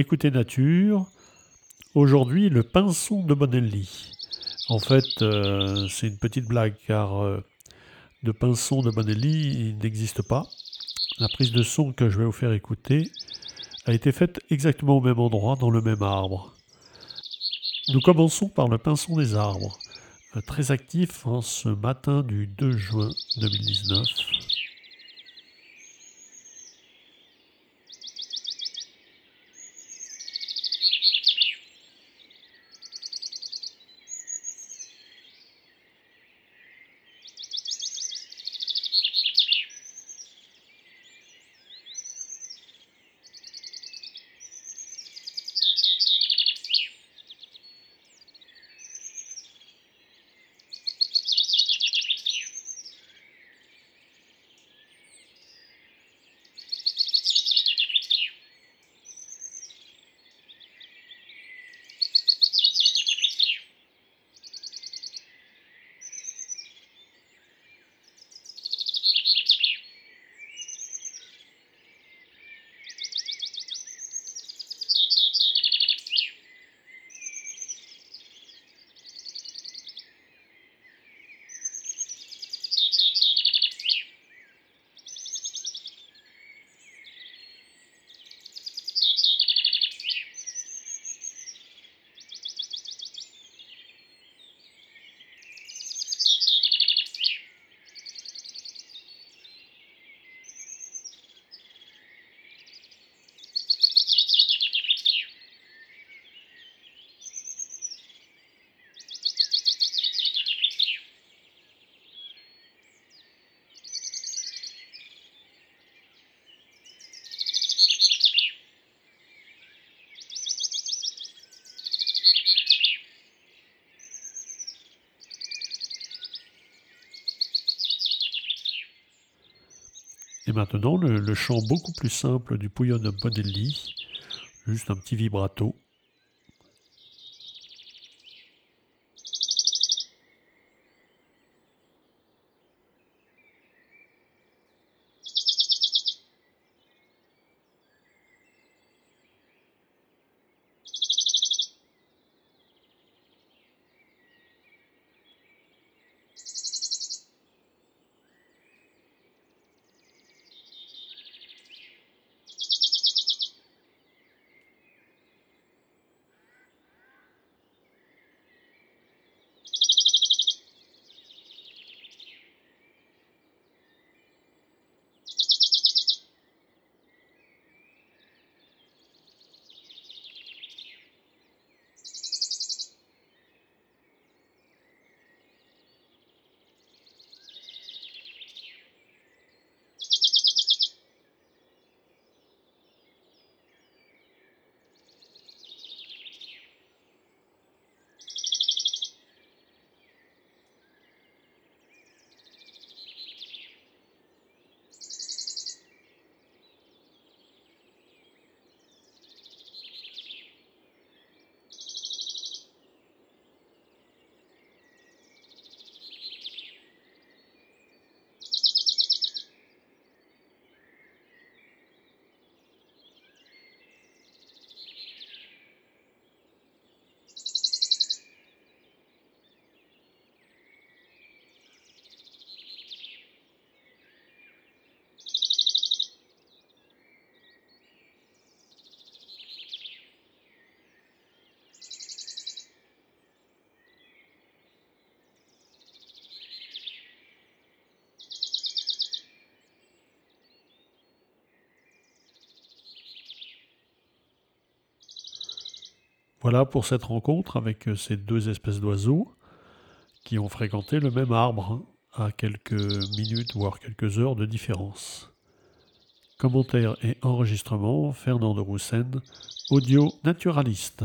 Écoutez Nature. Aujourd'hui, le pinson de Bonelli. En fait, euh, c'est une petite blague car euh, de pinson de Bonelli, n'existe pas. La prise de son que je vais vous faire écouter a été faite exactement au même endroit, dans le même arbre. Nous commençons par le pinson des arbres, euh, très actif en ce matin du 2 juin 2019. Et maintenant, le, chant beaucoup plus simple du Pouillon de Bonelli, juste un petit vibrato. Voilà pour cette rencontre avec euh, ces deux espèces d'oiseaux qui ont fréquenté le même arbre hein, à quelques minutes voire quelques heures de différence. Commentaire et enregistrement Fernand de Roussen, audio naturaliste.